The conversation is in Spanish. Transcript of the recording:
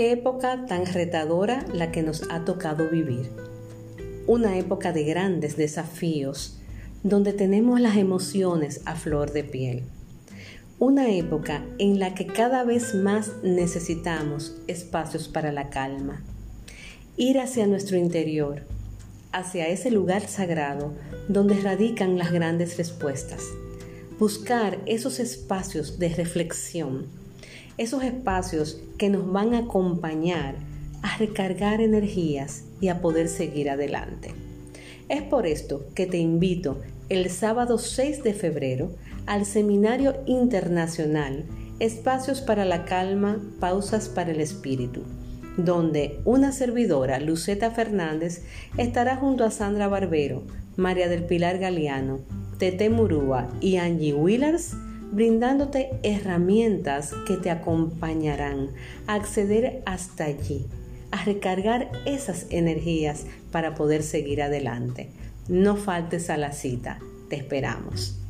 Qué época tan retadora la que nos ha tocado vivir. Una época de grandes desafíos, donde tenemos las emociones a flor de piel. Una época en la que cada vez más necesitamos espacios para la calma. Ir hacia nuestro interior, hacia ese lugar sagrado donde radican las grandes respuestas. Buscar esos espacios de reflexión, esos espacios que nos van a acompañar a recargar energías y a poder seguir adelante. Es por esto que te invito el sábado 6 de febrero al Seminario Internacional Espacios para la Calma, Pausas para el Espíritu donde una servidora, Luceta Fernández, estará junto a Sandra Barbero, María del Pilar Galeano, Tete Murúa y Angie Willers, brindándote herramientas que te acompañarán a acceder hasta allí, a recargar esas energías para poder seguir adelante. No faltes a la cita, te esperamos.